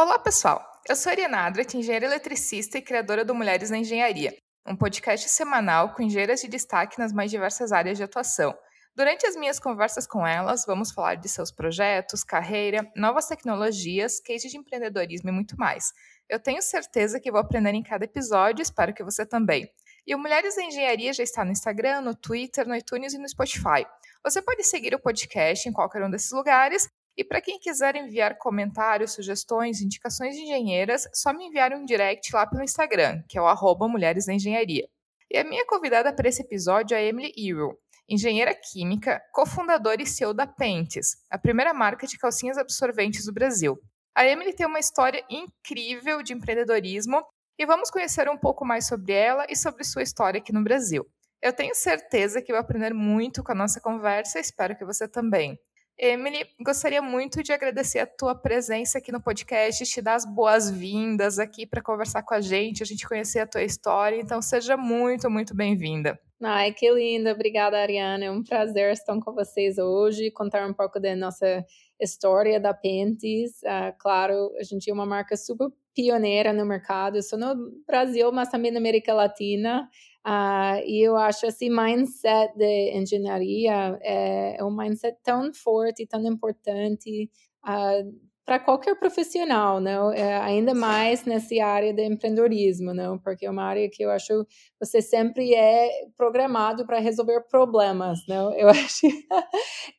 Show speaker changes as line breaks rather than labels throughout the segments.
Olá, pessoal! Eu sou a Ariana Adrat, engenheira eletricista e criadora do Mulheres na Engenharia, um podcast semanal com engenheiras de destaque nas mais diversas áreas de atuação. Durante as minhas conversas com elas, vamos falar de seus projetos, carreira, novas tecnologias, cases de empreendedorismo e muito mais. Eu tenho certeza que vou aprender em cada episódio, espero que você também. E o Mulheres na Engenharia já está no Instagram, no Twitter, no iTunes e no Spotify. Você pode seguir o podcast em qualquer um desses lugares e para quem quiser enviar comentários, sugestões, indicações de engenheiras, só me enviar um direct lá pelo Instagram, que é o arroba Mulheres da Engenharia. E a minha convidada para esse episódio é Emily Ewell, engenheira química, cofundadora e CEO da Pentes, a primeira marca de calcinhas absorventes do Brasil. A Emily tem uma história incrível de empreendedorismo e vamos conhecer um pouco mais sobre ela e sobre sua história aqui no Brasil. Eu tenho certeza que vou aprender muito com a nossa conversa e espero que você também. Emily, gostaria muito de agradecer a tua presença aqui no podcast, te dar as boas-vindas aqui para conversar com a gente, a gente conhecer a tua história. Então, seja muito, muito bem-vinda.
Ai, que linda. Obrigada, Ariana. É um prazer estar com vocês hoje, contar um pouco da nossa história da Pentes. Uh, claro, a gente é uma marca super pioneira no mercado, só no Brasil, mas também na América Latina. Uh, e eu acho esse mindset de engenharia é, é um mindset tão forte, tão importante uh, para qualquer profissional, não? É, ainda mais nessa área de empreendedorismo, não? Porque é uma área que eu acho você sempre é programado para resolver problemas, não? Eu acho,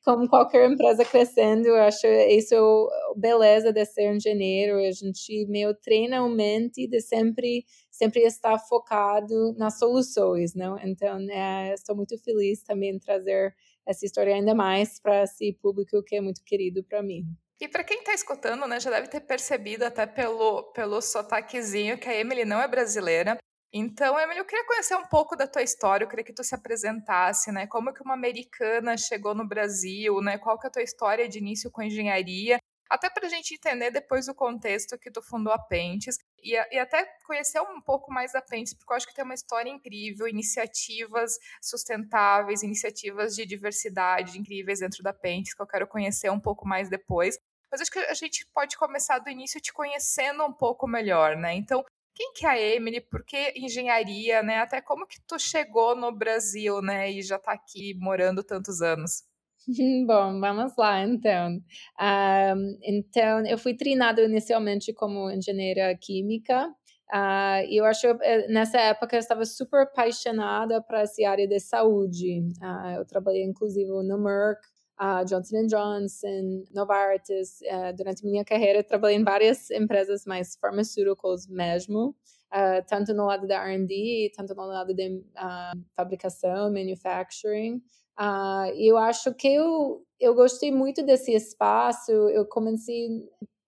como qualquer empresa crescendo, eu acho isso a beleza de ser engenheiro. A gente meio treina a mente de sempre sempre estar focado nas soluções, não? Então, é, estou muito feliz também em trazer essa história ainda mais para esse público que é muito querido para mim.
E para quem está escutando, né, já deve ter percebido até pelo, pelo sotaquezinho que a Emily não é brasileira. Então, Emily, eu queria conhecer um pouco da tua história, eu queria que tu se apresentasse, né? Como que uma americana chegou no Brasil, né? Qual que é a tua história de início com engenharia? Até para a gente entender depois o contexto que tu fundou a Pentes e, e, até conhecer um pouco mais da Pentes, porque eu acho que tem uma história incrível, iniciativas sustentáveis, iniciativas de diversidade incríveis dentro da Pentes, que eu quero conhecer um pouco mais depois. Mas acho que a gente pode começar do início te conhecendo um pouco melhor, né? Então, quem que é a Emily? Por que engenharia, né? Até como que tu chegou no Brasil, né? E já está aqui morando tantos anos?
Bom, vamos lá então. Um, então, eu fui treinada inicialmente como engenheira química. Uh, eu acho eh, nessa época eu estava super apaixonada para essa área de saúde. Uh, eu trabalhei inclusive no Merck, a Johnson Johnson, Novartis. Uh, durante minha carreira, trabalhei em várias empresas mais pharmaceuticals mesmo, uh, tanto no lado da R&D, tanto no lado de uh, fabricação, manufacturing. E eu acho que eu, eu gostei muito desse espaço. Eu comecei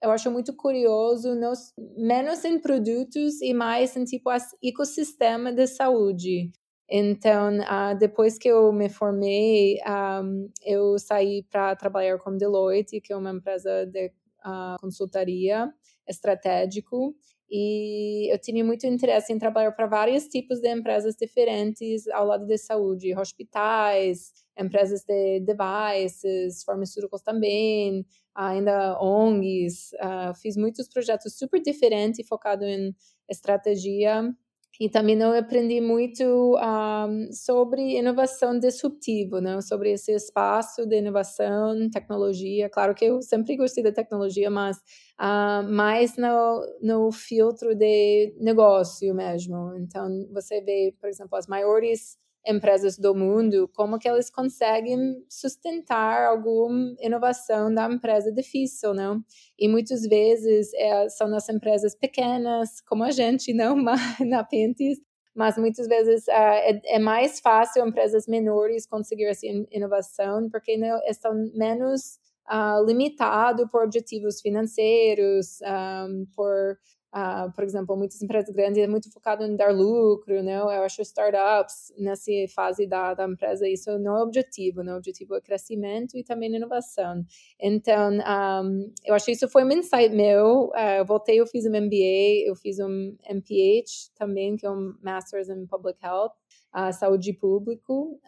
eu acho muito curioso, nos, menos em produtos e mais em tipo ecossistema de saúde. Então, uh, depois que eu me formei, um, ah, eu saí para trabalhar com Deloitte, que é uma empresa de uh, consultoria estratégico. E eu tinha muito interesse em trabalhar para vários tipos de empresas diferentes ao lado de saúde, hospitais, empresas de devices, farmacêuticos também, ainda ONGs. Uh, fiz muitos projetos super diferentes focados em estratégia e também eu aprendi muito um, sobre inovação disruptiva, né? sobre esse espaço de inovação, tecnologia. Claro que eu sempre gostei da tecnologia, mas uh, mais no, no filtro de negócio mesmo. Então, você vê, por exemplo, as maiores empresas do mundo, como que eles conseguem sustentar alguma inovação da empresa difícil, não? E muitas vezes é, são nas empresas pequenas, como a gente, não na Pentes, mas muitas vezes uh, é, é, mais fácil empresas menores conseguir essa inovação, porque não, estão menos uh, limitados por objetivos financeiros, um, ah, por Uh, por exemplo, muitas empresas grandes é muito focado em dar lucro, né? Eu acho startups nessa fase da, da empresa isso não é objetivo, né? O objetivo é crescimento e também inovação. Então, um, eu acho que isso foi um insight meu. Uh, eu voltei, eu fiz um MBA, eu fiz um MPH também, que é um Masters in Public Health, uh, saúde público,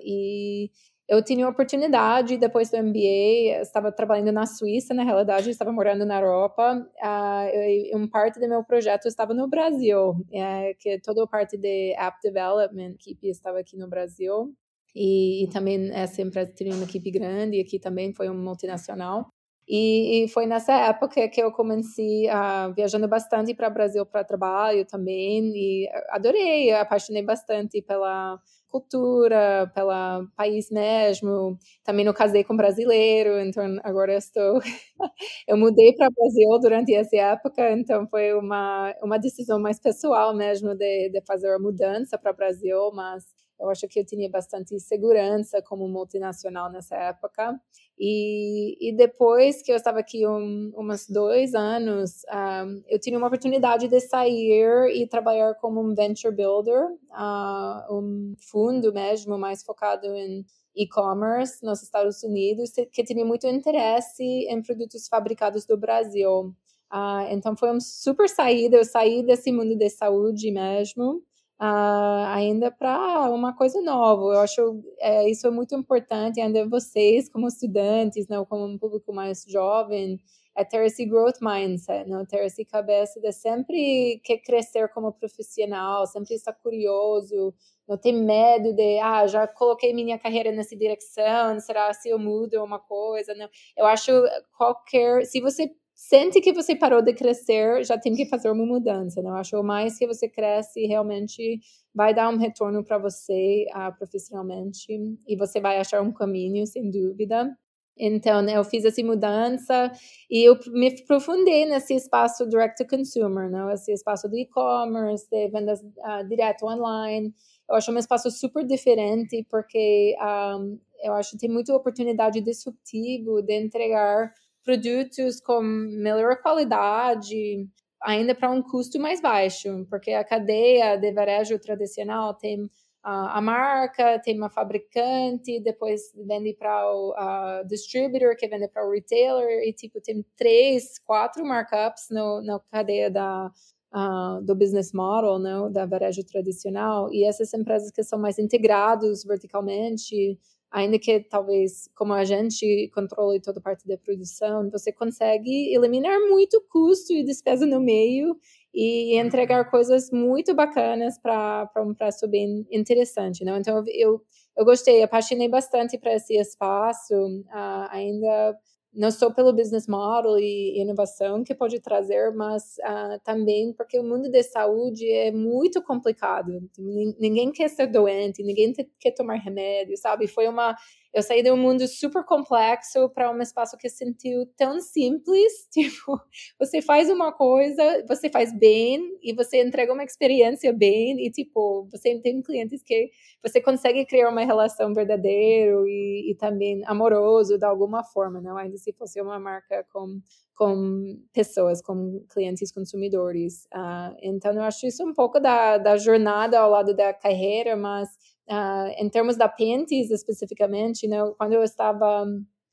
e eu tinha a oportunidade, depois do MBA, estava trabalhando na Suíça, na realidade, estava morando na Europa, uh, um parte do meu projeto estava no Brasil, uh, que toda a parte de app development, equipe estava aqui no Brasil, e, e também essa empresa tinha uma equipe grande, aqui também foi uma multinacional, e, e, foi nessa época que eu comecei a viajando bastante para o Brasil para trabalho também e adorei, apaixonei bastante pela cultura, pelo país mesmo. Também eu casei com brasileiro, então agora estou eu mudei para o Brasil durante essa época, então foi uma uma decisão mais pessoal mesmo de, de fazer a mudança para o Brasil, mas eu acho que eu tinha bastante segurança como multinacional nessa época. E, e depois que eu estava aqui um, uns dois anos, um, eu tive uma oportunidade de sair e trabalhar como um venture builder, uh, um fundo mesmo mais focado em e-commerce nos Estados Unidos, que tinha muito interesse em produtos fabricados do Brasil. Uh, então foi uma super saída, eu saí desse mundo de saúde mesmo uh, ainda para uma coisa nova. Eu acho é, isso é muito importante, ainda vocês como estudantes, não como um público mais jovem, é ter esse growth mindset, não ter essa cabeça de sempre quer crescer como profissional, sempre estar curioso, não ter medo de, ah, já coloquei minha carreira nessa direção, será se eu mudo uma coisa? Não. Eu acho qualquer, se você sente que você parou de crescer, já tem que fazer uma mudança, né? Eu acho mais que você cresce realmente vai dar um retorno para você uh, profissionalmente e você vai achar um caminho, sem dúvida. Então, né, eu fiz essa mudança e eu me aprofundei nesse espaço direct to consumer, né? esse espaço do e-commerce, de vendas uh, direto online. Eu acho um espaço super diferente porque um, ah, eu acho que tem muita oportunidade disruptivo de entregar produtos com melhor qualidade, ainda para um custo mais baixo, porque a cadeia de varejo tradicional tem a, marca, tem uma fabricante, depois vende para o distributor, que vende para o retailer, e tipo, tem três, quatro markups no, na cadeia da, Uh, do business model, né, da varejo tradicional, e essas empresas que são mais integrados verticalmente, ainda que talvez como a gente controle toda a parte da produção, você consegue eliminar muito custo e despesa no meio e entregar coisas muito bacanas para um preço bem interessante, não? Então eu eu gostei, apaixonei bastante para esse espaço, uh, ainda não só pelo business model e inovação que pode trazer, mas uh, também porque o mundo da saúde é muito complicado. Ninguém quer ser doente, ninguém quer tomar remédio, sabe? Foi uma eu saí de um mundo super complexo para um espaço que sentiu tão simples, tipo, você faz uma coisa, você faz bem e você entrega uma experiência bem e tipo, você tem clientes que você consegue criar uma relação verdadeira e, e também amoroso de alguma forma, não ainda se fosse uma marca com com pessoas, com clientes consumidores. Uh, então, eu acho isso um pouco da, da jornada ao lado da carreira, mas Uh, em termos da Pentes especificamente, né, quando eu estava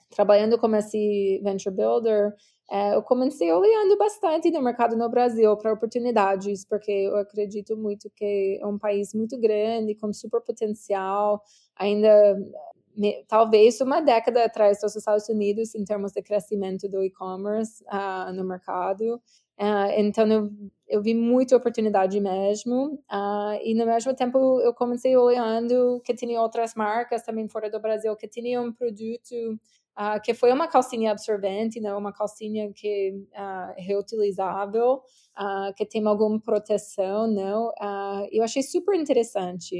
trabalhando como esse venture builder, uh, eu comecei olhando bastante no mercado no Brasil para oportunidades, porque eu acredito muito que é um país muito grande, com super potencial, ainda talvez uma década atrás dos Estados Unidos em termos de crescimento do e-commerce uh, no mercado. Uh, então, eu, eu vi muita oportunidade mesmo. Uh, e, no mesmo tempo, eu comecei olhando que tinha outras marcas também fora do Brasil que tinham um produto uh, que foi uma calcinha absorvente, né? uma calcinha que é reutilizável, que tem alguma proteção. Não? eu achei super interessante.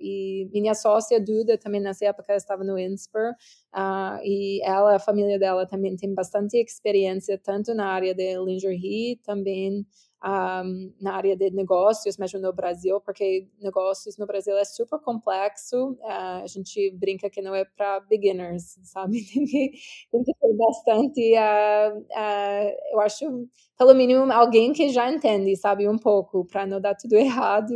e minha sócia, Duda, também nessa época estava no INSPER. Uh, e ela, a família dela também tem bastante experiência, tanto na área de lingerie, também um, na área de negócios, mesmo no Brasil, porque negócios no Brasil é super complexo. Uh, a gente brinca que não é para beginners, sabe? Tem que, tem que ter bastante. Uh, uh, eu acho, pelo mínimo, alguém que já entende, sabe, um pouco, para não dar tudo errado.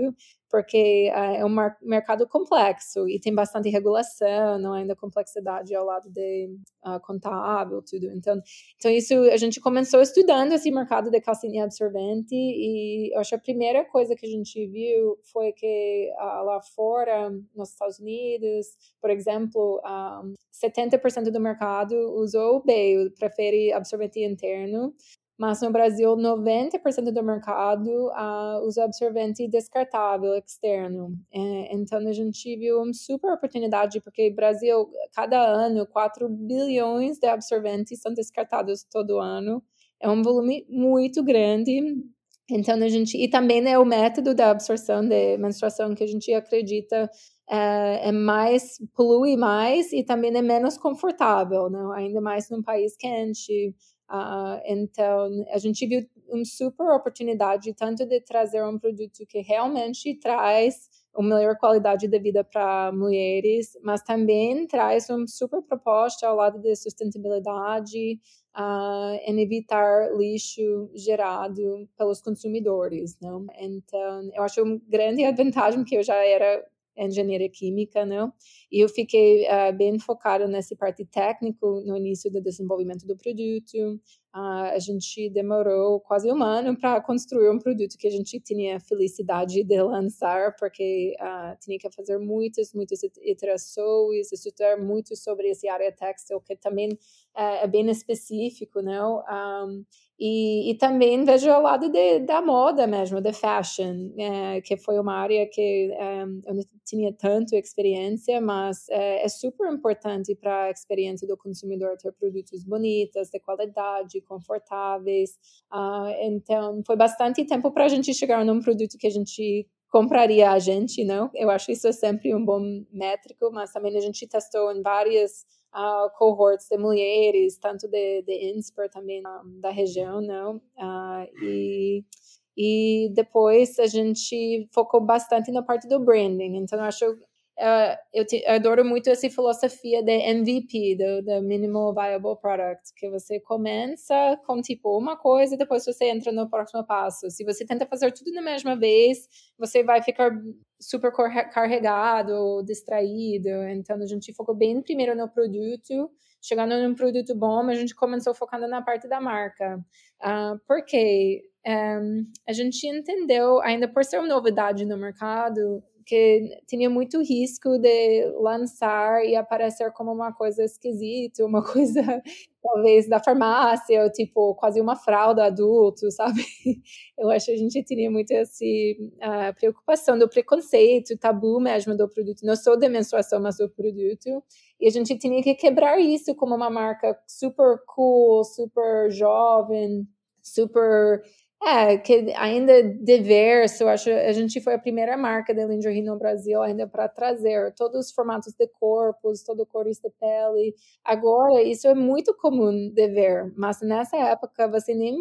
Porque uh, é um mercado complexo e tem bastante regulação, não ainda complexidade ao lado de uh, contábil, tudo. Então, então isso a gente começou estudando esse mercado de calcinha absorvente e eu acho que a primeira coisa que a gente viu foi que uh, lá fora, nos Estados Unidos, por exemplo, um, 70% do mercado usou o B, prefere absorvente interno, mas no Brasil 90% do mercado uh, usa absorvente descartável externo. É, então a gente viu uma super oportunidade porque o Brasil cada ano 4 bilhões de absorventes são descartados todo ano. É um volume muito grande. Então a gente e também é o método da absorção de menstruação que a gente acredita é, é, mais polui mais e também é menos confortável, não? Ainda mais num país quente. Uh, então, a gente viu uma super oportunidade tanto de trazer um produto que realmente traz uma melhor qualidade de vida para mulheres, mas também traz uma super proposta ao lado de sustentabilidade uh, em evitar lixo gerado pelos consumidores, não? Então, eu acho uma grande vantagem que eu já era engenharia química, não? E eu fiquei uh, bem focada nessa parte técnica no início do desenvolvimento do produto. Uh, a gente demorou quase um ano para construir um produto que a gente tinha felicidade de lançar, porque uh, tinha que fazer muitas, muitas iterações, estudar muito sobre essa área textil, que também é bem específico, não? Um, e, e também vejo o lado de, da moda mesmo, da fashion, é, que foi uma área que é, eu não tinha tanto experiência, mas é, é super importante para a experiência do consumidor ter produtos bonitos, de qualidade, confortáveis. Uh, então, foi bastante tempo para a gente chegar num produto que a gente compraria a gente, não? Eu acho isso sempre um bom métrico, mas também a gente testou em várias uh, cohorts de mulheres, tanto de, de INSPER também um, da região, não? Uh, e, e depois a gente focou bastante na parte do branding. Então, eu acho Uh, eu, te, eu, adoro muito essa filosofia de MVP, do, do, Minimal Viable Product, que você começa com tipo uma coisa e depois você entra no próximo passo. Se você tenta fazer tudo na mesma vez, você vai ficar super carregado, distraído. Então a gente focou bem primeiro no produto, chegando num produto bom, a gente começou focando na parte da marca. Uh, porque um, a gente entendeu, ainda por ser uma novidade no mercado, que tinha muito risco de lançar e aparecer como uma coisa esquisita, uma coisa talvez da farmácia, ou tipo quase uma fralda adulto, sabe? Eu acho que a gente tinha muito essa uh, preocupação do preconceito, tabu mesmo do produto, não só da menstruação, mas do produto. E a gente tinha que quebrar isso como uma marca super cool, super jovem, super é, que ainda diverso, eu acho a gente foi a primeira marca de lingerie no Brasil ainda para trazer todos os formatos de corpos, todo cores de pele. Agora, isso é muito comum de ver, mas nessa época você nem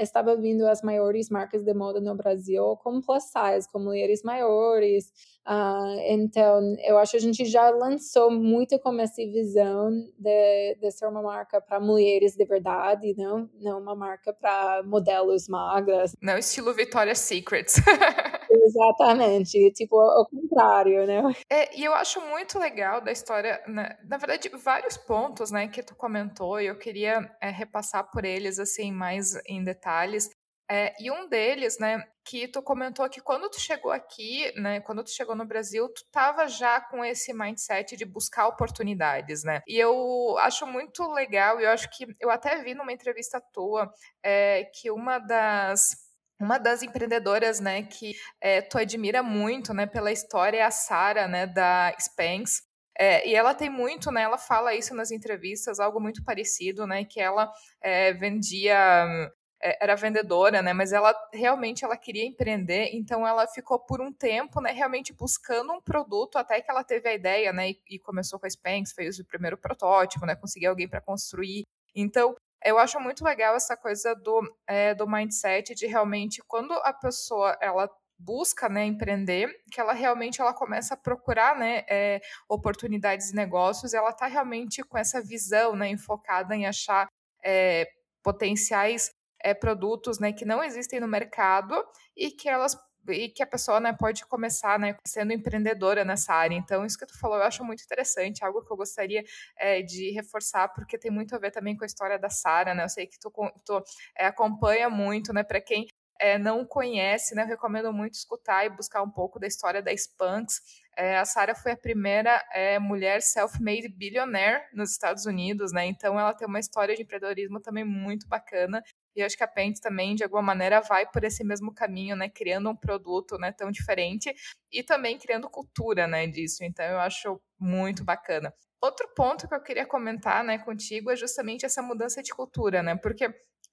estava vindo as maiores marcas de moda no Brasil com plus size, com mulheres maiores. Uh, então, eu acho que a gente já lançou muito com essa visão de, de ser uma marca para mulheres de verdade, não, não uma marca para modelos magras.
Não estilo Victoria's Secret.
Exatamente, tipo, ao contrário, né?
É, e eu acho muito legal da história, né? na verdade, vários pontos, né, que tu comentou, e eu queria é, repassar por eles, assim, mais em detalhes. É, e um deles, né, que tu comentou que quando tu chegou aqui, né, quando tu chegou no Brasil, tu tava já com esse mindset de buscar oportunidades, né? E eu acho muito legal, e eu acho que eu até vi numa entrevista tua é, que uma das uma das empreendedoras, né, que é, tu admira muito, né, pela história é a Sara, né, da Spanx. É, e ela tem muito, né? Ela fala isso nas entrevistas, algo muito parecido, né? Que ela é, vendia, era vendedora, né? Mas ela realmente ela queria empreender, então ela ficou por um tempo, né? Realmente buscando um produto até que ela teve a ideia, né? E, e começou com a Spanx, fez o primeiro protótipo, né? Conseguiu alguém para construir. Então eu acho muito legal essa coisa do, é, do mindset de realmente quando a pessoa ela busca né, empreender, que ela realmente ela começa a procurar né, é, oportunidades de negócios, ela está realmente com essa visão né, enfocada em achar é, potenciais é, produtos né, que não existem no mercado e que elas e que a pessoa né, pode começar né, sendo empreendedora nessa área. Então, isso que tu falou eu acho muito interessante, algo que eu gostaria é, de reforçar, porque tem muito a ver também com a história da Sara, né? Eu sei que tu, tu é, acompanha muito, né? Para quem é, não conhece, né, eu recomendo muito escutar e buscar um pouco da história da Spanx. É, a Sarah foi a primeira é, mulher self-made billionaire nos Estados Unidos, né? Então ela tem uma história de empreendedorismo também muito bacana. E acho que a Pente também, de alguma maneira, vai por esse mesmo caminho, né? Criando um produto né, tão diferente e também criando cultura né, disso. Então eu acho muito bacana. Outro ponto que eu queria comentar né, contigo é justamente essa mudança de cultura, né? Porque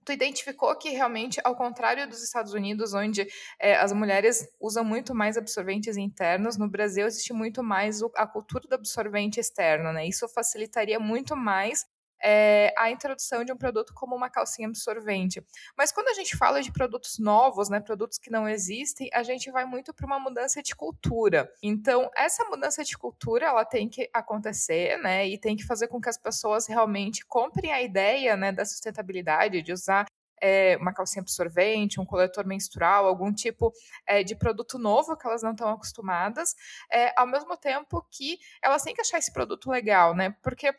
tu identificou que realmente, ao contrário dos Estados Unidos, onde é, as mulheres usam muito mais absorventes internos, no Brasil existe muito mais a cultura do absorvente externo, né? Isso facilitaria muito mais é, a introdução de um produto como uma calcinha absorvente. Mas quando a gente fala de produtos novos, né, produtos que não existem, a gente vai muito para uma mudança de cultura. Então, essa mudança de cultura, ela tem que acontecer, né, e tem que fazer com que as pessoas realmente comprem a ideia, né, da sustentabilidade, de usar é, uma calcinha absorvente, um coletor menstrual, algum tipo é, de produto novo que elas não estão acostumadas, é, ao mesmo tempo que elas têm que achar esse produto legal, né? Porque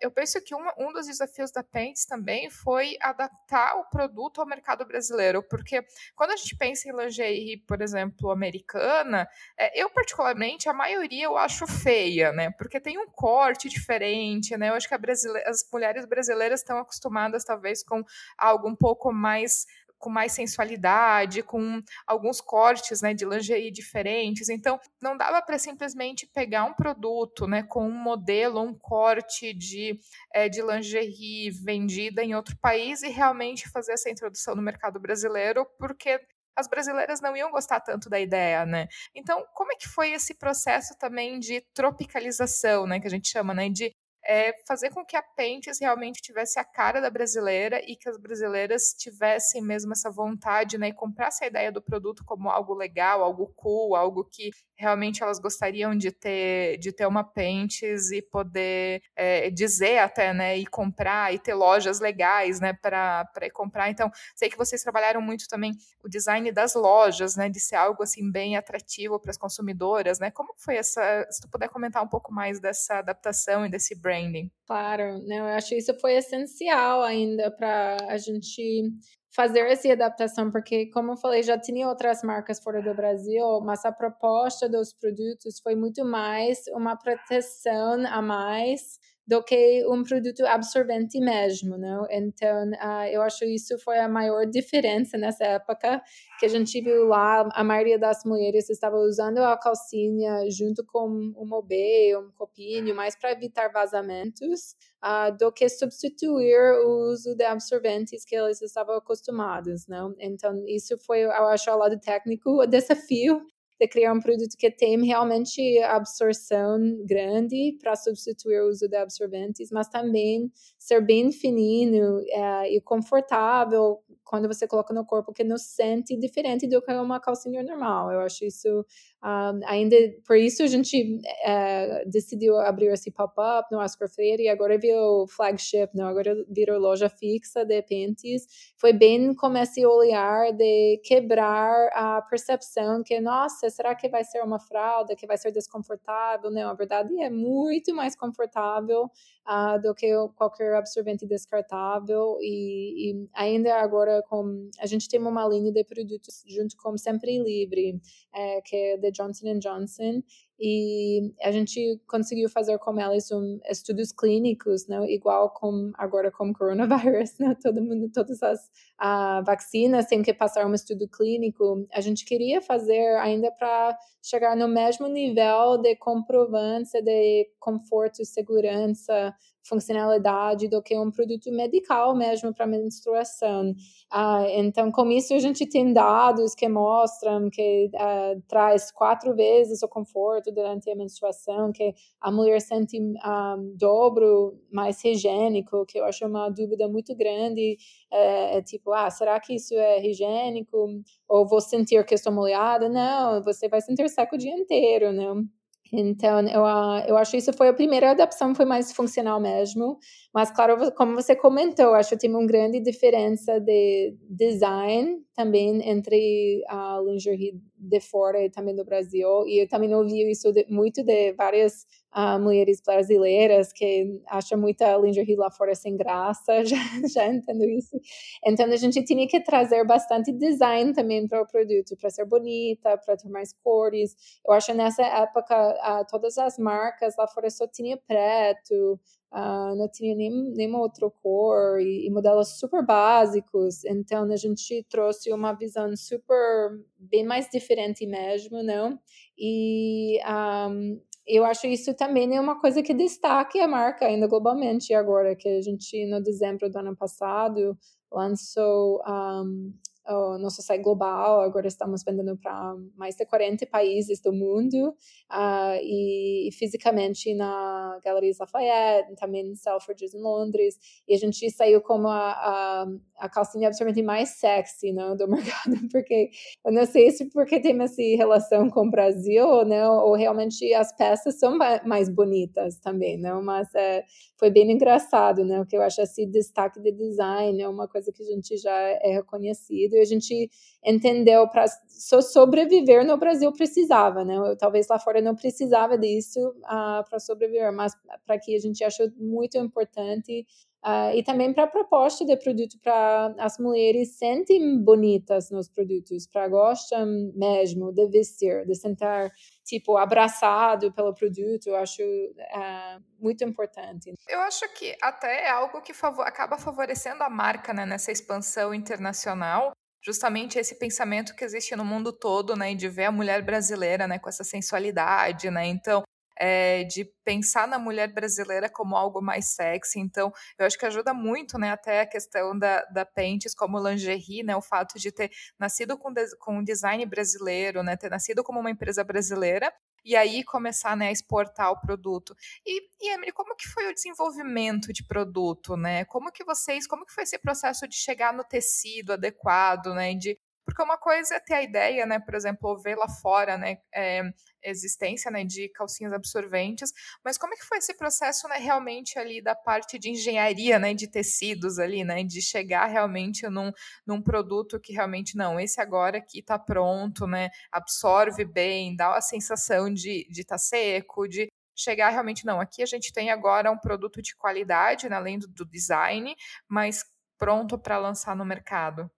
eu penso que um, um dos desafios da Pentes também foi adaptar o produto ao mercado brasileiro, porque quando a gente pensa em lingerie, por exemplo, americana, eu particularmente, a maioria eu acho feia, né? Porque tem um corte diferente, né? Eu acho que as mulheres brasileiras estão acostumadas, talvez, com algum pouco mais com mais sensualidade, com alguns cortes né, de lingerie diferentes. Então, não dava para simplesmente pegar um produto né, com um modelo, um corte de, é, de lingerie vendida em outro país e realmente fazer essa introdução no mercado brasileiro, porque as brasileiras não iam gostar tanto da ideia, né? Então, como é que foi esse processo também de tropicalização, né, que a gente chama, né, de é fazer com que a Pentes realmente tivesse a cara da brasileira e que as brasileiras tivessem mesmo essa vontade, né, e comprassem a ideia do produto como algo legal, algo cool, algo que realmente elas gostariam de ter, de ter uma Pentes e poder é, dizer até, né, e comprar e ter lojas legais, né, para comprar. Então, sei que vocês trabalharam muito também o design das lojas, né, de ser algo assim bem atrativo para as consumidoras, né? Como foi essa? Se tu puder comentar um pouco mais dessa adaptação e desse branding.
Claro, né, eu acho que isso foi essencial ainda para a gente fazer essa adaptação, porque, como eu falei, já tinha outras marcas fora do Brasil, mas a proposta dos produtos foi muito mais uma proteção a mais do que um produto absorvente mesmo, não? Então, uh, eu acho isso foi a maior diferença nessa época que a gente viu lá, a maioria das mulheres estava usando a calcinha junto com um obê, um copinho, mais para evitar vazamentos, uh, do que substituir o uso de absorventes que eles estavam acostumados, não? Então, isso foi, eu acho, ao lado técnico, o desafio de criar um produto que tem realmente absorção grande para substituir o uso de absorventes, mas também ser bem fininho é, e confortável quando você coloca no corpo, que não sente diferente do que uma calcinha normal. Eu acho isso um, ainda por isso a gente uh, decidiu abrir esse pop-up no Oscar Freire e agora virou flagship, não? agora virou loja fixa de pentes. Foi bem como esse olhar de quebrar a percepção que, nossa, será que vai ser uma fralda, que vai ser desconfortável? Não, a verdade é muito mais confortável uh, do que qualquer absorvente descartável e, e, ainda agora com a gente tem uma linha de produtos junto com Sempre Livre, é, que é de Johnson Johnson e a gente conseguiu fazer com elas um, estudos clínicos, né, igual com agora com coronavírus, né, todo mundo, todas as uh, vacinas têm que passar um estudo clínico. A gente queria fazer ainda para chegar no mesmo nível de comprovância de conforto, segurança, funcionalidade do que um produto medical mesmo para menstruação. Uh, então, com isso, a gente tem dados que mostram que uh, traz quatro vezes o conforto durante a menstruação, que a mulher sente ah, dobro mais higiênico, que eu acho uma dúvida muito grande. É, é tipo, ah, será que isso é higiênico? Ou vou sentir que estou molhada? Não, você vai sentir seco o dia inteiro, não? Então, eu, eu acho que isso foi a primeira adaptação, foi mais funcional mesmo, Mas, claro, como você comentou, acho que tem uma grande diferença de design também entre a lingerie de fora e também do Brasil. E eu também ouvi isso de, muito de várias uh, mulheres brasileiras que acham muita lingerie lá fora sem graça, já, já entendo isso. Então, a gente tinha que trazer bastante design também para o produto, para ser bonita, para ter mais cores. Eu acho que nessa época, uh, todas as marcas lá fora só tinha preto, Uh, não tinha nem, nenhuma outra cor e, e, modelos super básicos. Então a gente trouxe uma visão super bem mais diferente mesmo, não? E um, eu acho isso também é uma coisa que destaca a marca ainda globalmente agora que a gente no dezembro do ano passado lançou um, o nosso site global, agora estamos vendendo para mais de 40 países do mundo uh, e, fisicamente na Galeries Lafayette, também em Selfridges em Londres, e a gente saiu como a, a, a calcinha absolutamente mais sexy não, né, do mercado, porque eu não sei se porque tem essa relação com o Brasil, não, né, ou realmente as peças são mais bonitas também, não, mas é, foi bem engraçado, né, que eu acho esse destaque de design é uma coisa que a gente já é reconhecido e a gente entendeu para so sobreviver no Brasil precisava, né? Eu, talvez lá fora não precisava disso uh, para sobreviver, mas para que a gente achou muito importante Uh, e também para a proposta de produto para as mulheres sentem bonitas nos produtos, para gostam mesmo de vestir, de sentar tipo abraçado pelo produto, eu acho uh, muito importante.
Eu acho que até é algo que acaba favorecendo a marca né, nessa expansão internacional, justamente esse pensamento que existe no mundo todo, né, de ver a mulher brasileira, né, com essa sensualidade, né, então é, de pensar na mulher brasileira como algo mais sexy. Então, eu acho que ajuda muito, né, até a questão da, da Pentes como lingerie, né, o fato de ter nascido com, com um design brasileiro, né, ter nascido como uma empresa brasileira e aí começar né, a exportar o produto. E, e Emily, como que foi o desenvolvimento de produto, né? Como que vocês, como que foi esse processo de chegar no tecido adequado, né? De porque uma coisa é ter a ideia, né, por exemplo, ver lá fora, né, é, existência, né, de calcinhas absorventes, mas como é que foi esse processo, né, realmente ali da parte de engenharia, né, de tecidos ali, né, de chegar realmente num, num produto que realmente, não, esse agora aqui tá pronto, né, absorve bem, dá a sensação de estar tá seco, de chegar realmente, não, aqui a gente tem agora um produto de qualidade, né, além do, do design, mas pronto para lançar no mercado.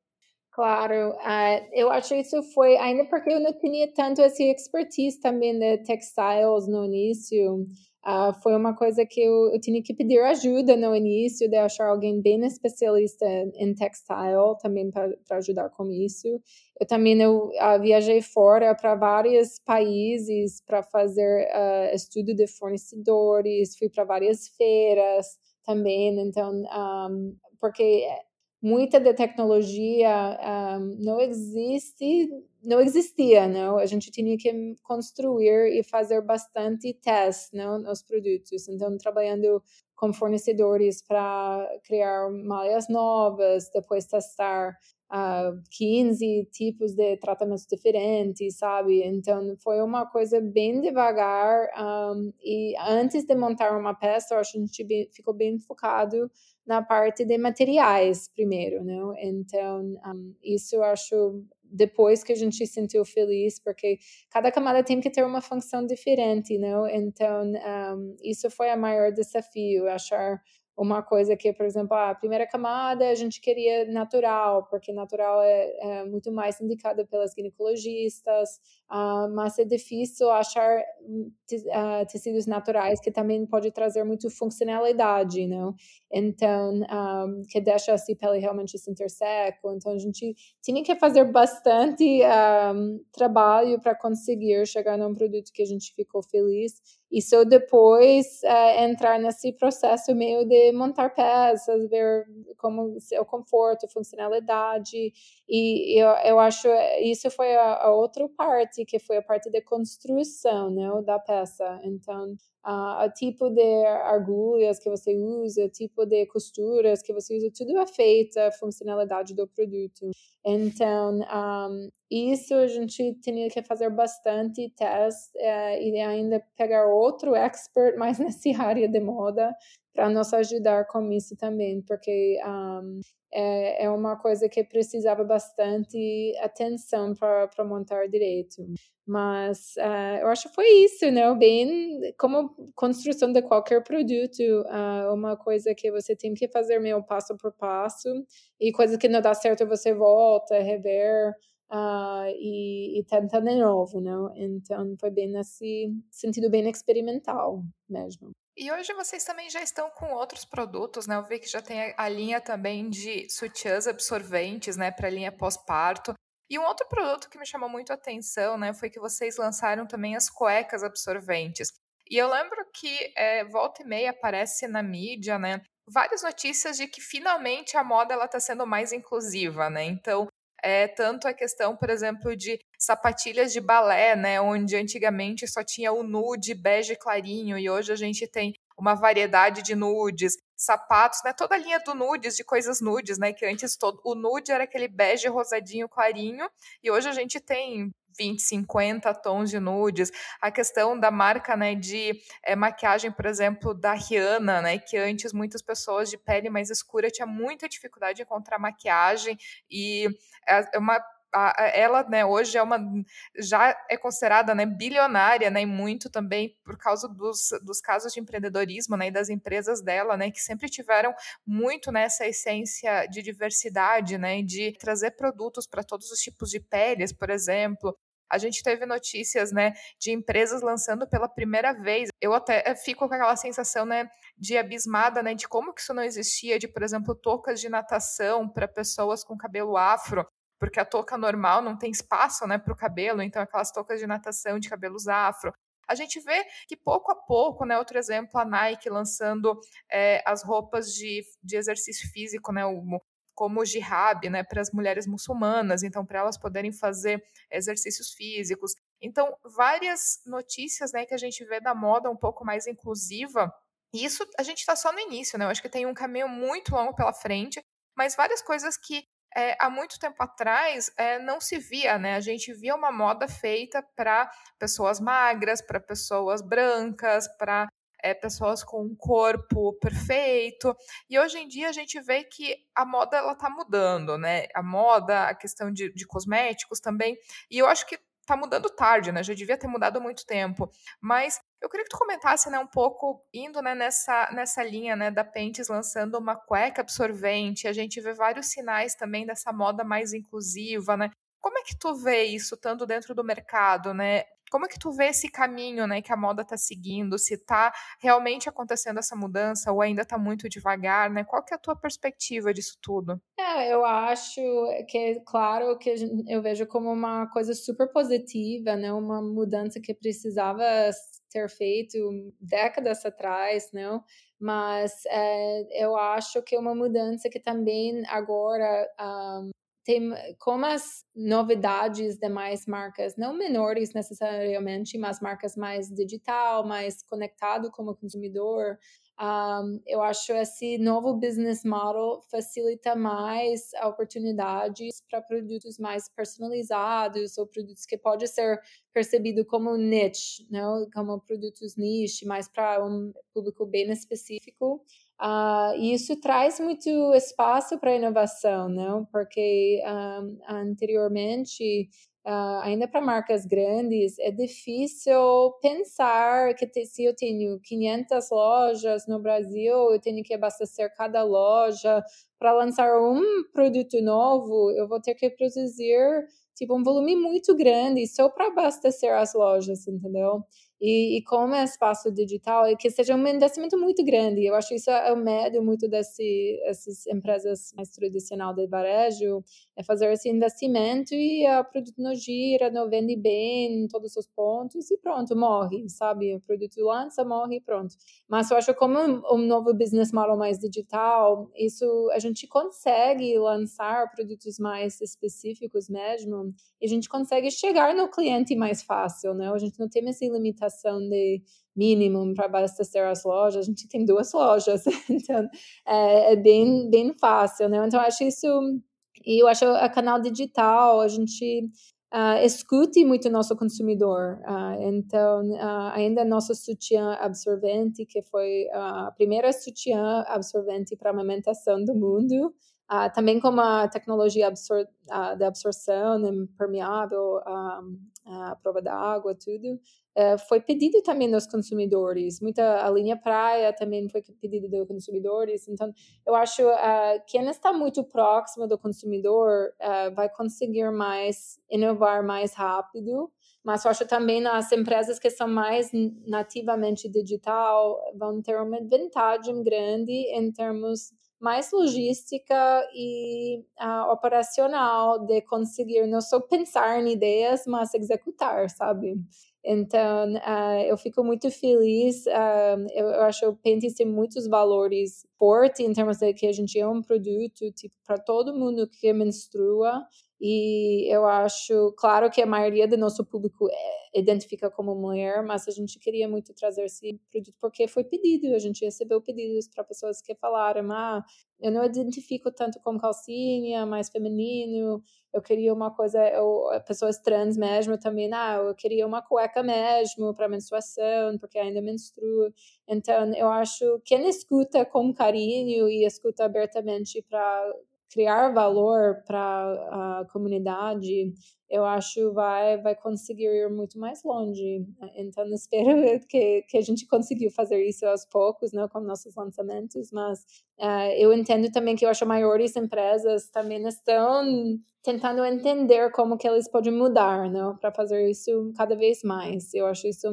Claro, uh, eu acho isso foi ainda porque eu não tinha tanto esse expertise também de textiles no início. Uh, foi uma coisa que eu, eu, tinha que pedir ajuda no início, de achar alguém bem especialista em textile também para ajudar com isso. Eu também eu, uh, viajei fora para vários países para fazer uh, estudo de fornecedores, fui para várias feiras também, então, um, porque muita da tecnologia um, não existe, não existia, não. A gente tinha que construir e fazer bastante testes, não, nos produtos. Então, trabalhando com fornecedores para criar malhas novas, depois testar uh, 15 tipos de tratamentos diferentes, sabe? Então, foi uma coisa bem devagar. Um, e antes de montar uma peça, eu acho que a gente ficou bem focado na parte de materiais primeiro, né? Então, um, isso eu acho depois que a gente se sentiu feliz, porque cada camada tem que ter uma função diferente, né? Então, um, isso foi o maior desafio, achar uma coisa que, por exemplo, a primeira camada a gente queria natural, porque natural é, é muito mais indicada pelas ginecologistas, uh, mas é difícil achar uh, tecidos naturais que também pode trazer muito funcionalidade, não? Então, um, ah, que deixa a pele realmente se interseco. Então, a gente tinha que fazer bastante um, trabalho para conseguir chegar num produto que a gente ficou feliz e só depois uh, entrar nesse processo meio de montar peças, ver como o conforto, funcionalidade. E eu, eu acho isso foi a, a outra parte, que foi a parte de construção né, da peça. Então, uh, o tipo de agulhas que você usa, o tipo de costuras que você usa, tudo é feito a funcionalidade do produto. Então, um, isso a gente tinha que fazer bastante teste uh, e ainda pegar outro expert mais nessa área de moda para nos ajudar com isso também, porque um, é, é uma coisa que precisava bastante atenção para montar direito. Mas uh, eu acho que foi isso, né? Bem como construção de qualquer produto, uh, uma coisa que você tem que fazer meio passo por passo, e coisa que não dá certo você volta, rever. Uh, e, e tenta de novo, né? Então foi bem nesse sentido bem experimental mesmo.
E hoje vocês também já estão com outros produtos, né? Eu vi que já tem a linha também de sutiãs absorventes, né, para linha pós-parto. E um outro produto que me chamou muito a atenção, né, foi que vocês lançaram também as cuecas absorventes. E eu lembro que é, volta e meia aparece na mídia, né, várias notícias de que finalmente a moda ela está sendo mais inclusiva, né? Então é, tanto a questão, por exemplo, de sapatilhas de balé, né, onde antigamente só tinha o nude bege clarinho e hoje a gente tem uma variedade de nudes, sapatos, né, toda a linha do nudes, de coisas nudes, né, que antes todo, o nude era aquele bege rosadinho clarinho e hoje a gente tem 20, 50 tons de nudes. A questão da marca, né, de é, maquiagem, por exemplo, da Rihanna, né, que antes muitas pessoas de pele mais escura tinham muita dificuldade de encontrar maquiagem e é uma ela, né, hoje é uma já é considerada, né, bilionária, né, e muito também por causa dos, dos casos de empreendedorismo, né, e das empresas dela, né, que sempre tiveram muito nessa essência de diversidade, né, de trazer produtos para todos os tipos de peles, por exemplo, a gente teve notícias, né, de empresas lançando pela primeira vez. Eu até eh, fico com aquela sensação, né, de abismada, né, de como que isso não existia, de, por exemplo, toucas de natação para pessoas com cabelo afro, porque a touca normal não tem espaço, né, para o cabelo, então aquelas toucas de natação de cabelos afro. A gente vê que pouco a pouco, né, outro exemplo, a Nike lançando é, as roupas de, de exercício físico, né, o, como o jihad, né, para as mulheres muçulmanas, então para elas poderem fazer exercícios físicos. Então, várias notícias, né, que a gente vê da moda um pouco mais inclusiva. E isso a gente está só no início, né? Eu acho que tem um caminho muito longo pela frente, mas várias coisas que é, há muito tempo atrás é, não se via, né? A gente via uma moda feita para pessoas magras, para pessoas brancas, para é, pessoas com um corpo perfeito. E hoje em dia a gente vê que a moda ela está mudando, né? A moda, a questão de, de cosméticos também. E eu acho que está mudando tarde, né? Já devia ter mudado há muito tempo. Mas eu queria que tu comentasse, né, um pouco indo, né, nessa, nessa linha, né, da Pentes lançando uma cueca absorvente. A gente vê vários sinais também dessa moda mais inclusiva, né? Como é que tu vê isso, tanto dentro do mercado, né? Como é que tu vê esse caminho, né, que a moda está seguindo? Se está realmente acontecendo essa mudança ou ainda está muito devagar, né? Qual que é a tua perspectiva disso tudo?
É, eu acho que, claro, que eu vejo como uma coisa super positiva, né? Uma mudança que precisava ter feito décadas atrás, não? Mas é, eu acho que é uma mudança que também agora um, tem como as novidades de mais marcas, não menores necessariamente, mas marcas mais digital, mais conectado como consumidor, um, eu acho esse novo business model facilita mais oportunidades para produtos mais personalizados ou produtos que pode ser percebido como niche, não? como produtos niche, mais para um público bem específico. Uh, e isso traz muito espaço para inovação, não? Porque um, anteriormente, uh, ainda para marcas grandes, é difícil pensar que te, se eu tenho 500 lojas no Brasil, eu tenho que abastecer cada loja para lançar um produto novo, eu vou ter que produzir tipo um volume muito grande só para abastecer as lojas, entendeu? E, e, como é espaço digital, é que seja um investimento muito grande. Eu acho isso é o médio muito dessas empresas mais tradicionais de varejo, é fazer esse investimento e o produto não gira, não vende bem em todos os pontos e pronto, morre, sabe? O produto lança, morre e pronto. Mas eu acho como um, um novo business model mais digital, isso a gente consegue lançar produtos mais específicos mesmo e a gente consegue chegar no cliente mais fácil, né? A gente não tem essa limitação de mínimo para abastecer as lojas, a gente tem duas lojas, então é, é, bem, bem fácil, né? Então, acho isso, e eu acho a canal digital, a gente uh, escute muito nosso consumidor. Uh, então, uh, ainda nosso sutiã absorvente, que foi a primeira sutiã absorvente para amamentação do mundo, também com uma tecnologia absor absorção impermeável, a prova da água, tudo. Eh, foi pedido também dos consumidores. Muita a linha praia também foi pedido dos consumidores. Então, eu acho uh, quem está muito próximo do consumidor uh, vai conseguir mais inovar mais rápido. Mas eu acho também as empresas que são mais nativamente digital vão ter uma vantagem grande em termos mais logística e uh, operacional de conseguir não só pensar em ideias, mas executar, sabe? Então, uh, eu fico muito feliz. Uh, eu, eu, acho que o Pentes tem muitos valores fortes em termos de que a gente é um produto tipo, para todo mundo que menstrua. E eu acho, claro que a maioria do nosso público é, identifica como mulher, mas a gente queria muito trazer esse produto porque foi pedido. A gente recebeu pedidos para pessoas que falaram: ah, eu não identifico tanto como calcinha, mais feminino. Eu queria uma coisa, eu, pessoas trans mesmo também, ah, eu queria uma cueca mesmo para menstruação, porque ainda menstruo. Então, eu acho que quem escuta com carinho e escuta abertamente para criar valor para a comunidade, eu acho vai vai conseguir ir muito mais longe. Então espero que, que a gente conseguiu fazer isso aos poucos, né, com nossos lançamentos, mas uh, eu entendo também que eu acho maiores empresas também estão tentando entender como que eles podem mudar, né, para fazer isso cada vez mais. Eu acho isso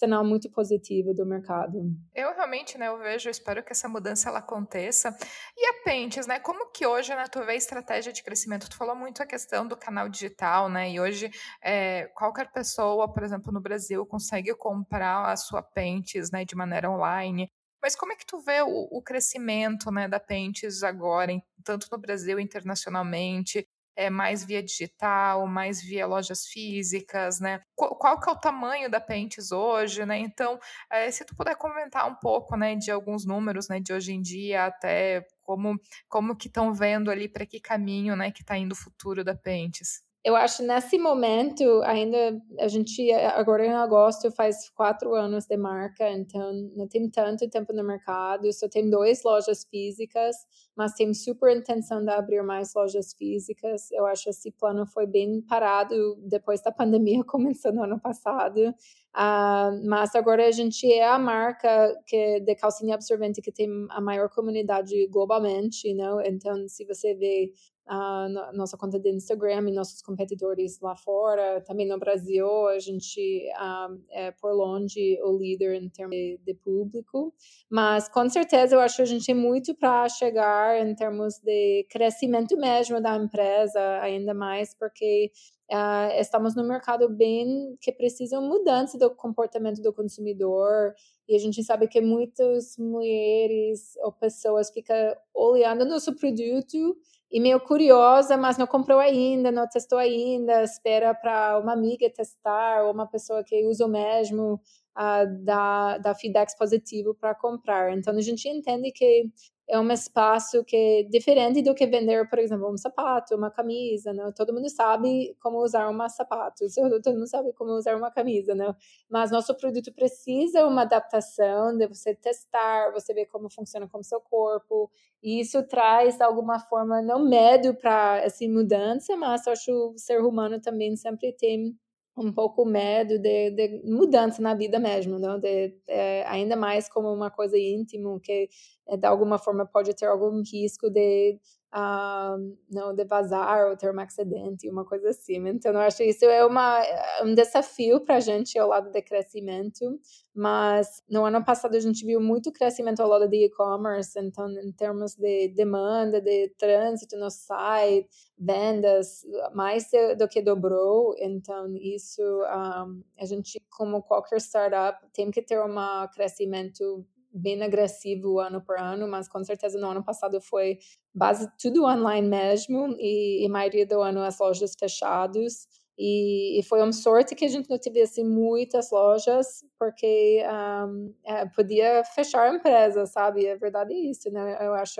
sinal muito positivo do mercado.
Eu realmente, né, eu vejo, eu espero que essa mudança ela aconteça. E a Pentes, né, como que hoje, né, tu vê a estratégia de crescimento? Tu falou muito a questão do canal digital, né, e hoje é, qualquer pessoa, por exemplo, no Brasil, consegue comprar a sua Pentes, né, de maneira online. Mas como é que tu vê o, o crescimento, né, da Pentes agora, em, tanto no Brasil internacionalmente? É mais via digital, mais via lojas físicas, né? Qual, qual que é o tamanho da Pentes hoje, né? Então, é, se tu puder comentar um pouco, né, de alguns números, né, de hoje em dia até como como que estão vendo ali para que caminho, né, que está indo o futuro da Pentes
eu acho nesse momento ainda a gente agora em agosto faz quatro anos de marca então não tem tanto tempo no mercado só tem duas lojas físicas mas tem super intenção de abrir mais lojas físicas. Eu acho esse plano foi bem parado depois da pandemia começando no ano passado. Uh, mas agora a gente é a marca que de calcinha absorvente que tem a maior comunidade globalmente não então se você vê nossa conta de Instagram e nossos competidores lá fora. Também no Brasil, a gente um, é por longe o líder em termos de, de, público. Mas com certeza eu acho que a gente tem muito para chegar em termos de crescimento mesmo da empresa, ainda mais porque Uh, estamos no mercado bem que precisa mudança do comportamento do consumidor e a gente sabe que muitas mulheres ou pessoas ficam olhando nosso produto e meio curiosa, mas não comprou ainda, não testou ainda, espera para uma amiga testar ou uma pessoa que usa o mesmo uh, dar, dar feedback positivo para comprar. Então a gente entende que é um espaço que é diferente do que vender, por exemplo, um sapato, uma camisa, né? Todo mundo sabe como usar um sapato, todo mundo sabe como usar uma camisa, né? Mas nosso produto precisa uma adaptação de você testar, você ver como funciona com o seu corpo, e isso traz, de alguma forma, não medo para essa mudança, mas acho que o ser humano também sempre tem um pouco medo de, de, mudança na vida mesmo, não? De, é, ainda mais como uma coisa íntima que é, de alguma forma pode ter algum risco de uh, não de vazar ou ter um acidente, uma coisa assim. Então, eu acho que isso é uma, é um desafio para a gente ao lado de crescimento, mas no ano passado a gente viu muito crescimento ao lado de e-commerce, então, em termos de demanda, de trânsito no site, vendas, mais do que dobrou. Então, isso um, a gente, como qualquer startup, tem que ter um crescimento bem agressivo ano por ano, mas com certeza no ano passado foi base tudo online mesmo e, e a maioria do ano as lojas fechadas. E, e, foi uma sorte que a gente não tivesse muitas lojas, porque um, é, podia fechar a empresa, sabe? É verdade isso, né? Eu acho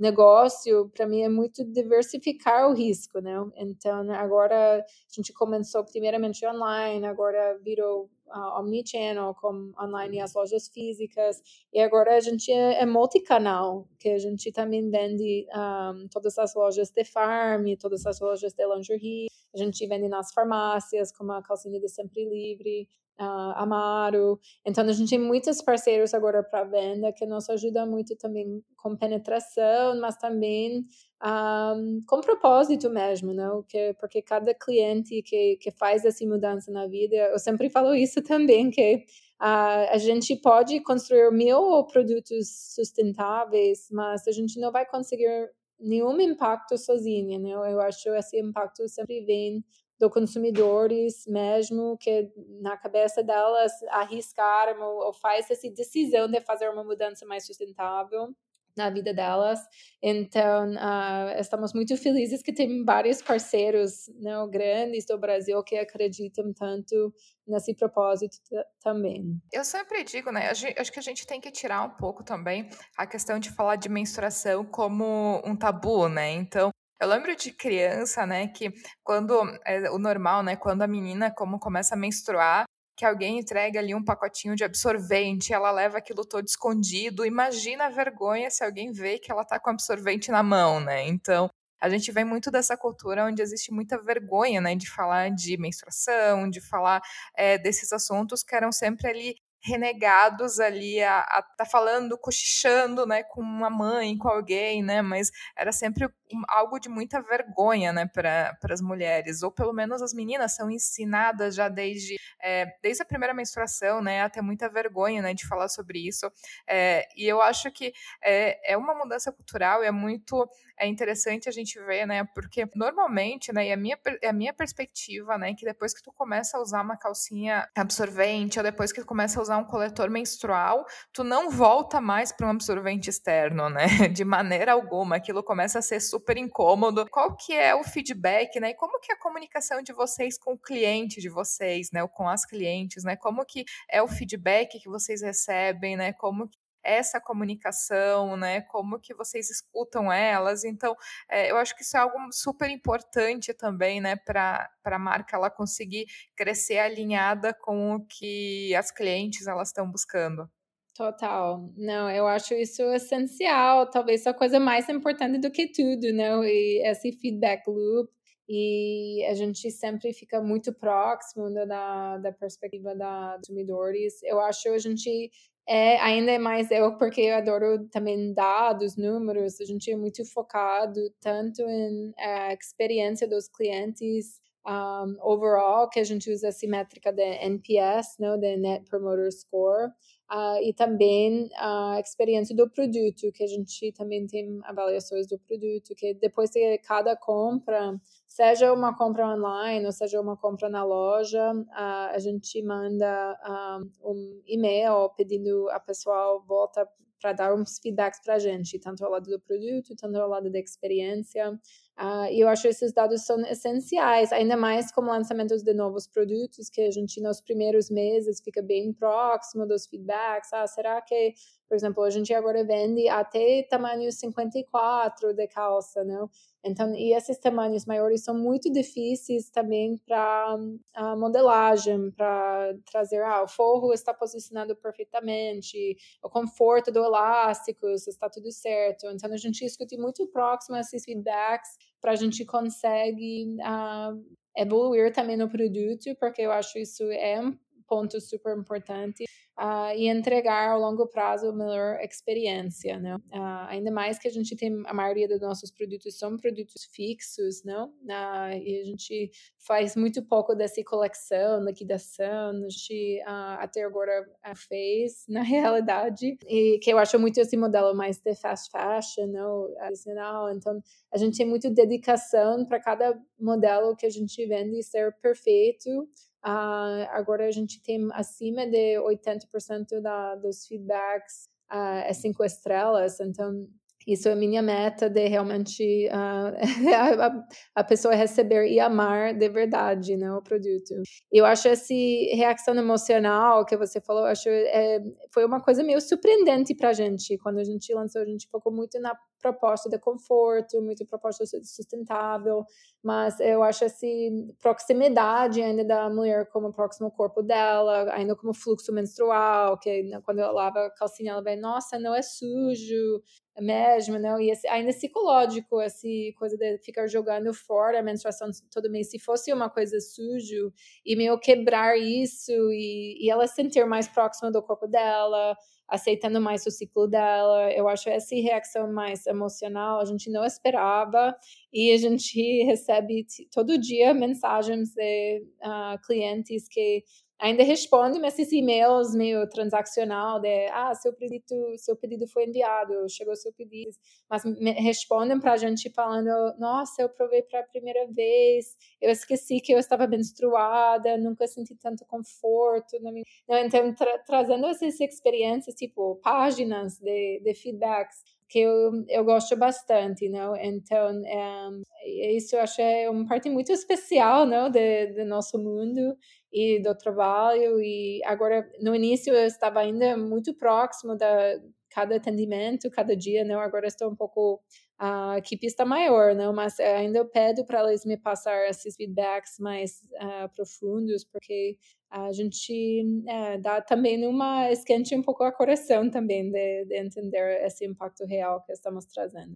negócio, para mim, é muito diversificar o risco, né? Então, agora a gente começou primeiramente online, agora virou uh, omnichannel, como online e as lojas físicas, e agora a gente é, é multicanal, que a gente também vende um, todas as lojas de farm, todas as lojas de lingerie, a gente vende nas farmácias, como a calcinha de Sempre Livre, uh, Amaro. Então, a gente tem muitos parceiros agora para venda que nos ajuda muito também com penetração, mas também um, com propósito mesmo, né? Que, porque cada cliente que, que faz essa mudança na vida, eu sempre falo isso também, que Uh, a gente pode construir mil produtos sustentáveis, mas a gente não vai conseguir nenhum impacto sozinha, né? Eu acho que esse impacto sempre vem do consumidores mesmo que na cabeça delas arriscaram ou, ou faz essa decisão de fazer uma mudança mais sustentável na vida delas. Então, uh, estamos muito felizes que tem vários parceiros né, grandes do Brasil que acreditam tanto nesse propósito também.
Eu sempre digo, né? Acho que a gente tem que tirar um pouco também a questão de falar de menstruação como um tabu, né? Então, eu lembro de criança, né, que quando é o normal, né, quando a menina como começa a menstruar, que alguém entrega ali um pacotinho de absorvente, ela leva aquilo todo escondido. Imagina a vergonha se alguém vê que ela tá com absorvente na mão, né? Então, a gente vem muito dessa cultura onde existe muita vergonha, né, de falar de menstruação, de falar é, desses assuntos que eram sempre ali renegados ali a, tá falando, cochichando, né, com uma mãe, com alguém, né, mas era sempre algo de muita vergonha, né, para as mulheres, ou pelo menos as meninas são ensinadas já desde, é, desde a primeira menstruação, né, a ter muita vergonha, né, de falar sobre isso, é, e eu acho que é, é uma mudança cultural, é muito é interessante a gente ver, né, porque normalmente, né, e a minha, a minha perspectiva, né, que depois que tu começa a usar uma calcinha absorvente, ou depois que tu começa a usar um coletor menstrual, tu não volta mais para um absorvente externo, né, de maneira alguma, aquilo começa a ser super super incômodo. Qual que é o feedback, né? E como que é a comunicação de vocês com o cliente de vocês, né? Ou com as clientes, né? Como que é o feedback que vocês recebem, né? Como que é essa comunicação, né? Como que vocês escutam elas. Então, é, eu acho que isso é algo super importante também, né? Para a marca ela conseguir crescer alinhada com o que as clientes elas estão buscando.
Total. Não, eu acho isso essencial, talvez a coisa mais importante do que tudo, né? E esse feedback loop e a gente sempre fica muito próximo da, da perspectiva da consumidores. Eu acho que a gente é ainda é mais eu porque eu adoro também dados, números. A gente é muito focado tanto em a experiência dos clientes um, overall, que a gente usa essa métrica de NPS, né, de Net Promoter Score, uh, e também a experiência do produto, que a gente também tem avaliações do produto, que depois de cada compra, seja uma compra online ou seja uma compra na loja, uh, a gente manda um, um e-mail pedindo a pessoa volta para dar uns feedbacks para a gente, tanto ao lado do produto, tanto ao lado da experiência. Uh, e eu acho que esses dados são essenciais, ainda mais como lançamentos de novos produtos, que a gente nos primeiros meses fica bem próximo dos feedbacks. Ah, será que, por exemplo, a gente agora vende até tamanho 54 de calça, não? Então, e esses tamanhos maiores são muito difíceis também para a modelagem, para trazer, ah, o forro está posicionado perfeitamente, o conforto do elástico está tudo certo. Então, a gente discute muito próximo esses feedbacks para a gente consegue uh, evoluir também no produto, porque eu acho isso é um ponto super importante uh, e entregar ao longo prazo a melhor experiência, né? Uh, ainda mais que a gente tem a maioria dos nossos produtos são produtos fixos, não? Uh, e a gente faz muito pouco dessa coleção, liquidação, a gente até agora fez na realidade e que eu acho muito esse modelo mais de fast fashion, não? Adicional, então a gente tem muito dedicação para cada modelo que a gente vende ser perfeito Uh, agora a gente tem acima de 80% da, dos feedbacks uh, é cinco estrelas, então isso é a minha meta de realmente uh, a, a, pessoa receber e amar de verdade né, o produto. Eu acho essa reação emocional que você falou, acho é, foi uma coisa meio surpreendente para a gente. Quando a gente lançou, a gente focou muito na proposta de conforto, muito proposta sustentável, mas eu acho essa proximidade ainda da mulher como próximo corpo dela, ainda como fluxo menstrual, que né, quando ela lava a calcinha, ela vai, nossa, não é sujo, mesmo, não? E esse, ainda psicológico, essa coisa de ficar jogando fora a menstruação todo mês, se fosse uma coisa sujo, e meio quebrar isso, e, e ela sentir mais próxima do corpo dela, aceitando mais o ciclo dela. Eu acho essa reação mais emocional a gente não esperava e a gente recebe todo dia mensagens de uh, clientes que ainda respondem esses e-mails meio transacional de ah seu pedido seu pedido foi enviado chegou seu pedido. Mas respondem para a gente falando nossa eu provei para a primeira vez eu esqueci que eu estava menstruada nunca senti tanto conforto então tra trazendo essas experiências tipo páginas de, de feedbacks que eu, eu gosto bastante, não? Então, um, isso eu acho é uma parte muito especial, não, do, do nosso mundo e do trabalho. E agora, no início, eu estava ainda muito próximo da cada atendimento, cada dia, não? Agora estou um pouco a equipe está maior, não? Mas ainda eu pedo para eles me passar esses feedbacks mais uh, profundos, porque a gente uh, dá também uma esquente um pouco a coração também de, de entender esse impacto real que estamos trazendo.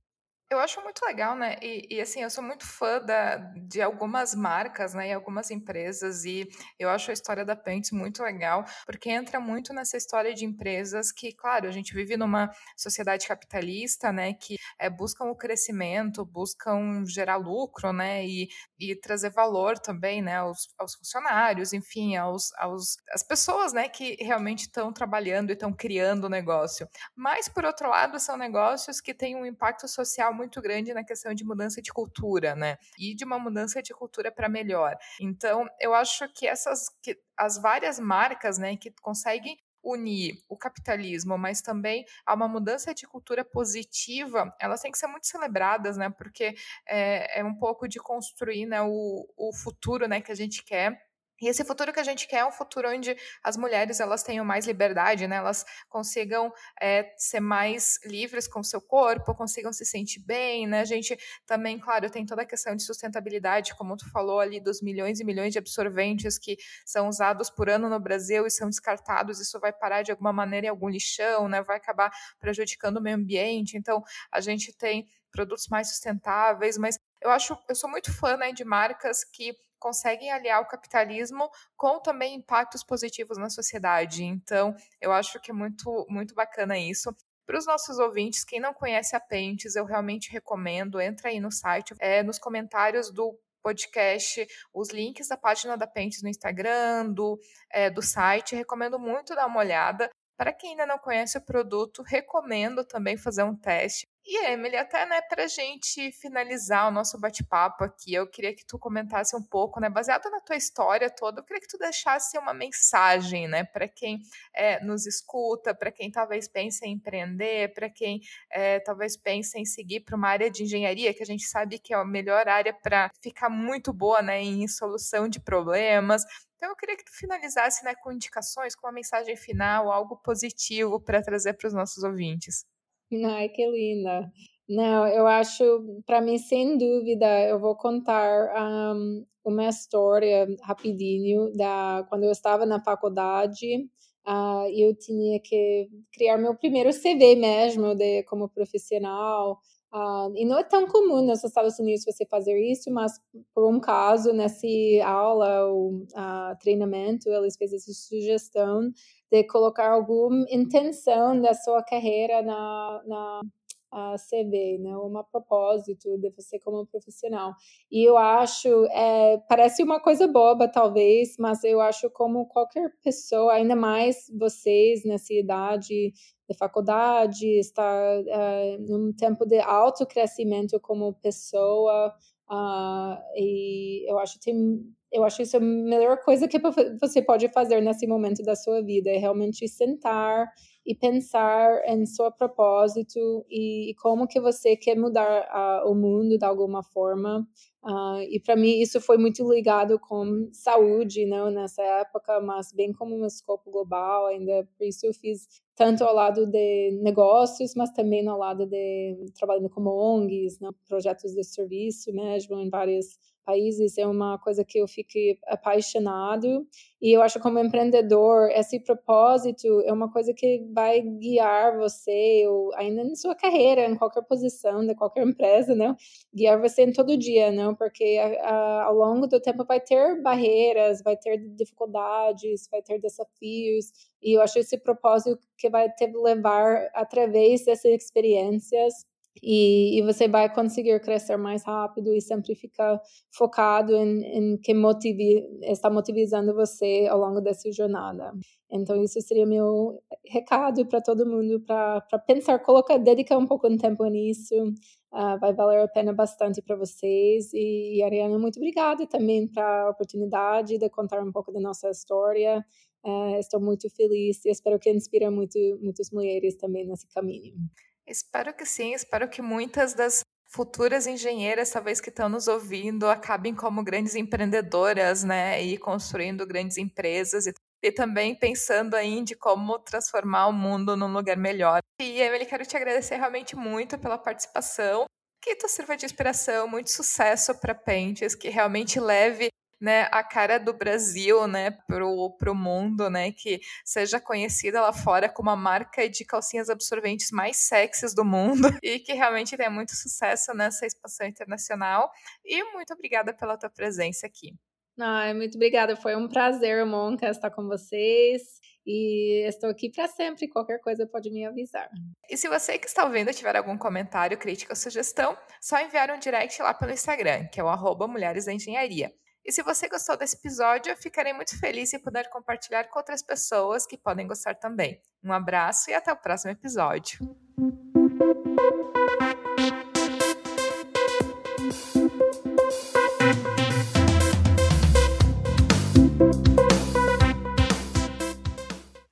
Eu acho muito legal, né? E, e, assim, eu sou muito fã da, de algumas marcas, né? E algumas empresas, e eu acho a história da Pentes muito legal, porque entra muito nessa história de empresas que, claro, a gente vive numa sociedade capitalista, né? Que é, buscam o crescimento, buscam gerar lucro, né? E, e trazer valor também, né? Aos, aos funcionários, enfim, aos, aos as pessoas, né? Que realmente estão trabalhando e estão criando o negócio. Mas, por outro lado, são negócios que têm um impacto social muito grande na questão de mudança de cultura, né? E de uma mudança de cultura para melhor. Então, eu acho que essas que as várias marcas, né, que conseguem unir o capitalismo, mas também a uma mudança de cultura positiva, elas têm que ser muito celebradas, né? Porque é, é um pouco de construir né, o, o futuro né, que a gente quer e esse futuro que a gente quer é um futuro onde as mulheres elas tenham mais liberdade, né? Elas consigam é, ser mais livres com o seu corpo, consigam se sentir bem, né? A gente também, claro, tem toda a questão de sustentabilidade, como tu falou ali, dos milhões e milhões de absorventes que são usados por ano no Brasil e são descartados. Isso vai parar de alguma maneira em algum lixão, né? Vai acabar prejudicando o meio ambiente. Então, a gente tem produtos mais sustentáveis, mas eu acho, eu sou muito fã né, de marcas que conseguem aliar o capitalismo com também impactos positivos na sociedade. Então, eu acho que é muito, muito bacana isso. Para os nossos ouvintes, quem não conhece a Pentes, eu realmente recomendo, entra aí no site, é, nos comentários do podcast, os links da página da Pentes no Instagram, do, é, do site. Recomendo muito dar uma olhada. Para quem ainda não conhece o produto, recomendo também fazer um teste. E Emily, até né, para a gente finalizar o nosso bate-papo aqui, eu queria que tu comentasse um pouco, né, baseado na tua história toda, eu queria que tu deixasse uma mensagem, né, para quem é, nos escuta, para quem talvez pense em empreender, para quem é, talvez pense em seguir para uma área de engenharia, que a gente sabe que é a melhor área para ficar muito boa, né, em solução de problemas. Então eu queria que tu finalizasse, né, com indicações, com uma mensagem final, algo positivo para trazer para os nossos ouvintes.
Ai, que linda. Não, eu acho, para mim, sem dúvida, eu vou contar um, uma história rapidinho da quando eu estava na faculdade. Uh, eu tinha que criar meu primeiro CV mesmo de como profissional. Uh, e não é tão comum nos Estados Unidos você fazer isso, mas por um caso, nessa aula ou uh, treinamento, eles fez essa sugestão de colocar alguma intenção da sua carreira na, na a CV, né? Uma propósito de você como profissional. E eu acho, é, parece uma coisa boba talvez, mas eu acho como qualquer pessoa, ainda mais vocês nessa idade de faculdade, está é, num tempo de alto crescimento como pessoa, uh, e eu acho que tem eu acho isso a melhor coisa que você pode fazer nesse momento da sua vida, é realmente sentar e pensar em seu propósito e, e como que você quer mudar uh, o mundo de alguma forma. Uh, e para mim isso foi muito ligado com saúde, não nessa época, mas bem como um escopo global. Ainda por isso eu fiz tanto ao lado de negócios, mas também ao lado de trabalhando como ONGs, né, projetos de serviço mesmo em vários países é uma coisa que eu fiquei apaixonado e eu acho como empreendedor esse propósito é uma coisa que vai guiar você ou ainda na sua carreira em qualquer posição de qualquer empresa não guiar você em todo dia não porque a, a, ao longo do tempo vai ter barreiras vai ter dificuldades vai ter desafios e eu acho esse propósito que vai te levar através dessas experiências e, e, você vai conseguir crescer mais rápido e sempre ficar focado em, em que motive, está motivando você ao longo dessa jornada. Então, isso seria meu recado para todo mundo, para pensar, colocar, dedicar um pouco de tempo nisso, uh, vai valer a pena bastante para vocês. E, e, Ariana, muito obrigada também para a oportunidade de contar um pouco da nossa história. Uh, estou muito feliz e espero que inspire muito, muitas mulheres também nesse caminho.
Espero que sim, espero que muitas das futuras engenheiras, talvez que estão nos ouvindo, acabem como grandes empreendedoras, né, e construindo grandes empresas e, e também pensando aí de como transformar o mundo num lugar melhor. E Emily, quero te agradecer realmente muito pela participação. Que isso sirva de inspiração, muito sucesso para Pentes, que realmente leve né, a cara do Brasil, né, pro, pro mundo, né, que seja conhecida lá fora como a marca de calcinhas absorventes mais sexys do mundo e que realmente tenha muito sucesso nessa expansão internacional. E muito obrigada pela tua presença aqui.
Ai, muito obrigada, foi um prazer, Monca, estar com vocês. E estou aqui para sempre. Qualquer coisa pode me avisar.
E se você que está ouvindo tiver algum comentário, crítica ou sugestão, só enviar um direct lá pelo Instagram, que é o arroba Mulheres da Engenharia. E se você gostou desse episódio, ficarei muito feliz em poder compartilhar com outras pessoas que podem gostar também. Um abraço e até o próximo episódio.